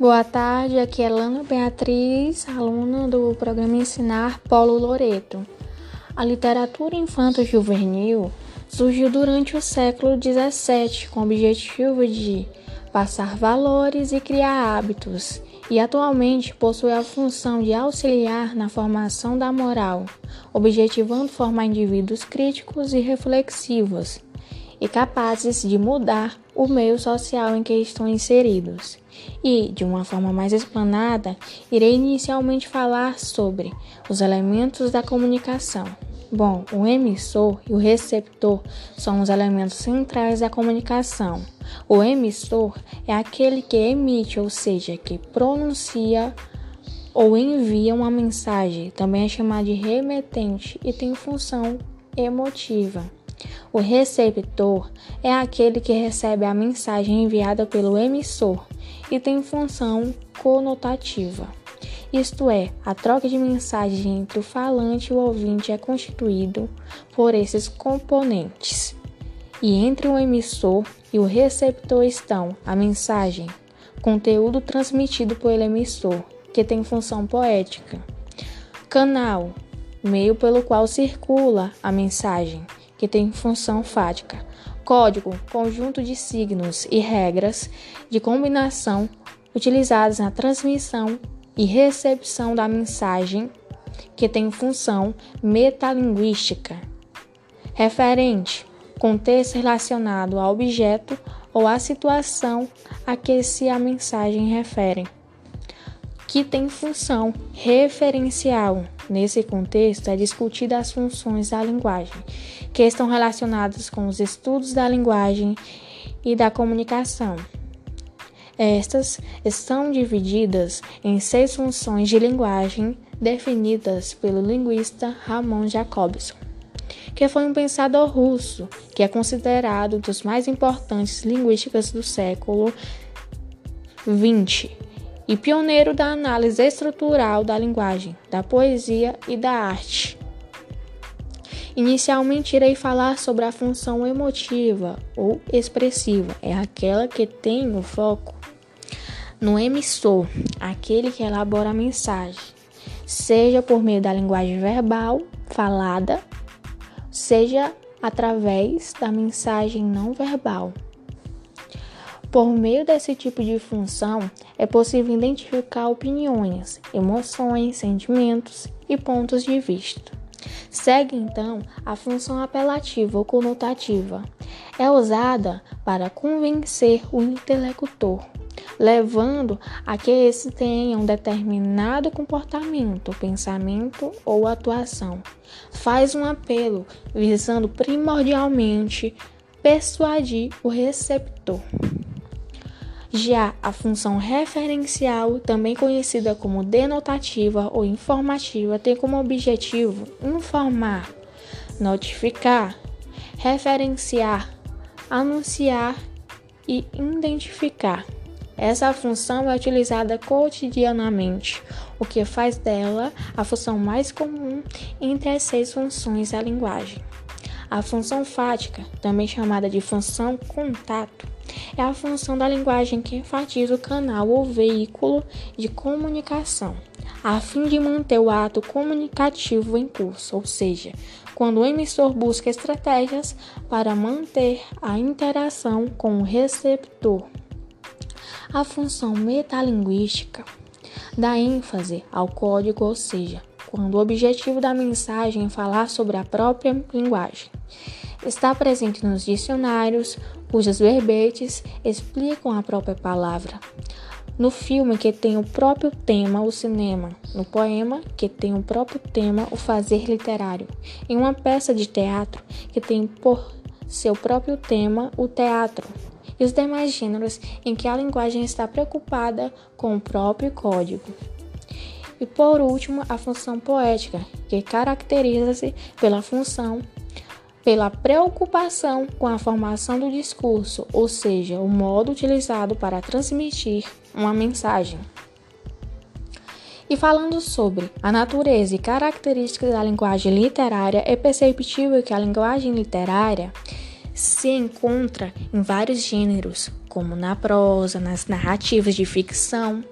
Boa tarde, aqui é Lana Beatriz, aluna do programa Ensinar Paulo Loreto. A literatura infanto-juvenil surgiu durante o século XVII com o objetivo de passar valores e criar hábitos, e atualmente possui a função de auxiliar na formação da moral, objetivando formar indivíduos críticos e reflexivos e capazes de mudar o meio social em que estão inseridos. E, de uma forma mais explanada, irei inicialmente falar sobre os elementos da comunicação. Bom, o emissor e o receptor são os elementos centrais da comunicação. O emissor é aquele que emite, ou seja, que pronuncia ou envia uma mensagem, também é chamado de remetente e tem função emotiva. O receptor é aquele que recebe a mensagem enviada pelo emissor e tem função conotativa. Isto é, a troca de mensagem entre o falante e o ouvinte é constituído por esses componentes. E entre o emissor e o receptor estão a mensagem, conteúdo transmitido pelo emissor, que tem função poética, canal, meio pelo qual circula a mensagem, que tem função fática. Código, conjunto de signos e regras de combinação utilizadas na transmissão e recepção da mensagem, que tem função metalinguística. Referente, contexto relacionado ao objeto ou à situação a que se a mensagem refere, que tem função referencial. Nesse contexto, é discutida as funções da linguagem, que estão relacionadas com os estudos da linguagem e da comunicação. Estas estão divididas em seis funções de linguagem definidas pelo linguista Ramon Jacobson, que foi um pensador russo que é considerado um dos mais importantes linguísticos do século XX e pioneiro da análise estrutural da linguagem, da poesia e da arte. Inicialmente irei falar sobre a função emotiva ou expressiva, é aquela que tem o foco no emissor, aquele que elabora a mensagem, seja por meio da linguagem verbal, falada, seja através da mensagem não verbal. Por meio desse tipo de função, é possível identificar opiniões, emoções, sentimentos e pontos de vista. Segue então a função apelativa ou conotativa. É usada para convencer o interlocutor, levando a que esse tenha um determinado comportamento, pensamento ou atuação. Faz um apelo visando primordialmente persuadir o receptor. Já a função referencial, também conhecida como denotativa ou informativa, tem como objetivo informar, notificar, referenciar, anunciar e identificar. Essa função é utilizada cotidianamente, o que faz dela a função mais comum entre as seis funções da linguagem. A função fática, também chamada de função contato, é a função da linguagem que enfatiza o canal ou veículo de comunicação, a fim de manter o ato comunicativo em curso, ou seja, quando o emissor busca estratégias para manter a interação com o receptor. A função metalinguística dá ênfase ao código, ou seja, quando o objetivo da mensagem é falar sobre a própria linguagem. Está presente nos dicionários, cujos verbetes explicam a própria palavra. No filme, que tem o próprio tema, o cinema. No poema, que tem o próprio tema, o fazer literário. Em uma peça de teatro, que tem por seu próprio tema, o teatro. E os demais gêneros em que a linguagem está preocupada com o próprio código. E por último, a função poética, que caracteriza-se pela função pela preocupação com a formação do discurso, ou seja, o modo utilizado para transmitir uma mensagem. E falando sobre a natureza e características da linguagem literária, é perceptível que a linguagem literária se encontra em vários gêneros, como na prosa, nas narrativas de ficção,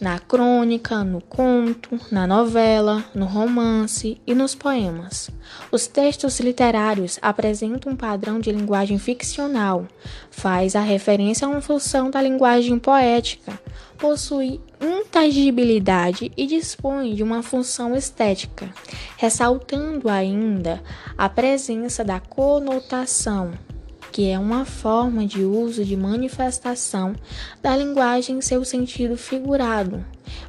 na crônica, no conto, na novela, no romance e nos poemas. Os textos literários apresentam um padrão de linguagem ficcional, faz a referência a uma função da linguagem poética, possui intangibilidade e dispõe de uma função estética, ressaltando ainda a presença da conotação que é uma forma de uso de manifestação da linguagem em seu sentido figurado,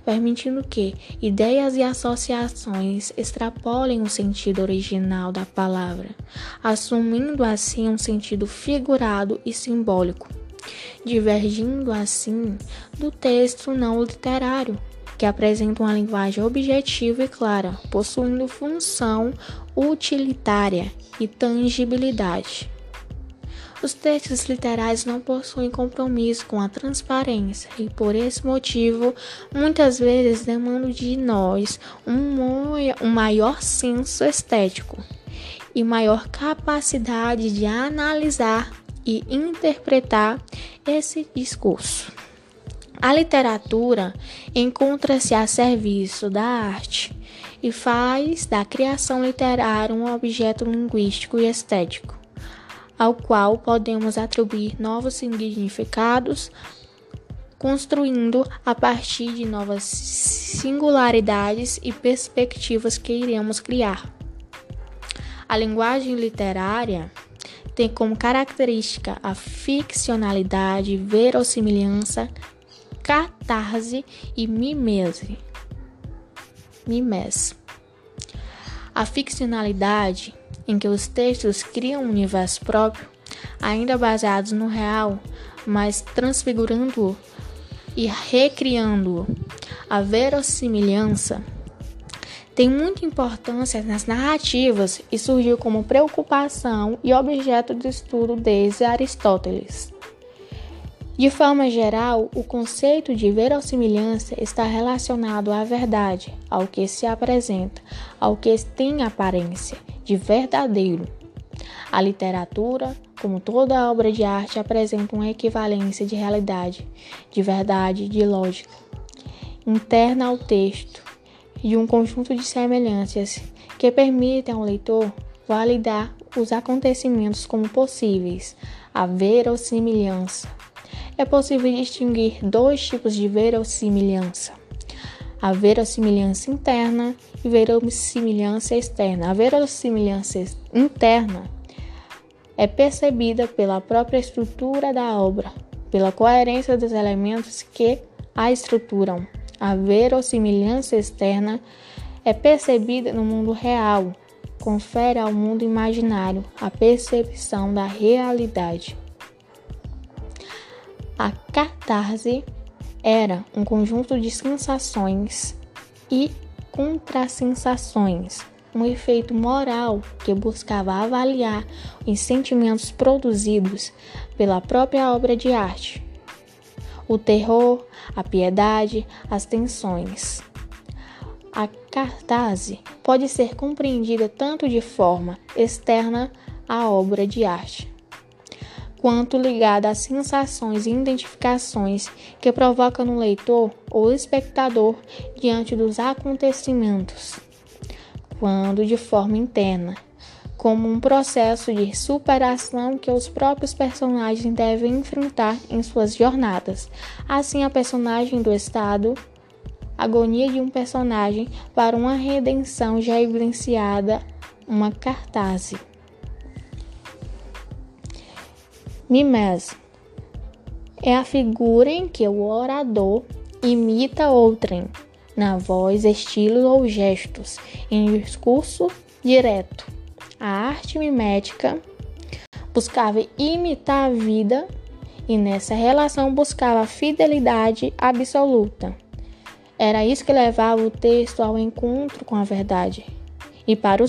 permitindo que ideias e associações extrapolem o sentido original da palavra, assumindo assim um sentido figurado e simbólico, divergindo assim do texto não literário, que apresenta uma linguagem objetiva e clara, possuindo função utilitária e tangibilidade. Os textos literais não possuem compromisso com a transparência e, por esse motivo, muitas vezes demandam de nós um maior senso estético e maior capacidade de analisar e interpretar esse discurso. A literatura encontra-se a serviço da arte e faz da criação literária um objeto linguístico e estético ao qual podemos atribuir novos significados, construindo a partir de novas singularidades e perspectivas que iremos criar. A linguagem literária tem como característica a ficcionalidade, verossimilhança, catarse e mimese. Mimese. A ficcionalidade em que os textos criam um universo próprio, ainda baseados no real, mas transfigurando-o e recriando-o. A verossimilhança tem muita importância nas narrativas e surgiu como preocupação e objeto de estudo desde Aristóteles. De forma geral, o conceito de verossimilhança está relacionado à verdade, ao que se apresenta, ao que tem aparência de verdadeiro. A literatura, como toda obra de arte, apresenta uma equivalência de realidade, de verdade, de lógica interna ao texto e um conjunto de semelhanças que permitem ao leitor validar os acontecimentos como possíveis, a verossimilhança é possível distinguir dois tipos de verossimilhança: a verossimilhança interna e verossimilhança externa. A verossimilhança interna é percebida pela própria estrutura da obra, pela coerência dos elementos que a estruturam. A verossimilhança externa é percebida no mundo real, confere ao mundo imaginário a percepção da realidade. A catarse era um conjunto de sensações e contrasensações, um efeito moral que buscava avaliar os sentimentos produzidos pela própria obra de arte. O terror, a piedade, as tensões. A catarse pode ser compreendida tanto de forma externa à obra de arte, quanto ligada a sensações e identificações que provoca no leitor ou espectador diante dos acontecimentos, quando de forma interna, como um processo de superação que os próprios personagens devem enfrentar em suas jornadas. Assim, a personagem do Estado agonia de um personagem para uma redenção já evidenciada, uma cartaz. Mimese é a figura em que o orador imita outrem, na voz, estilo ou gestos, em discurso direto. A arte mimética buscava imitar a vida e nessa relação buscava fidelidade absoluta. Era isso que levava o texto ao encontro com a verdade. E para os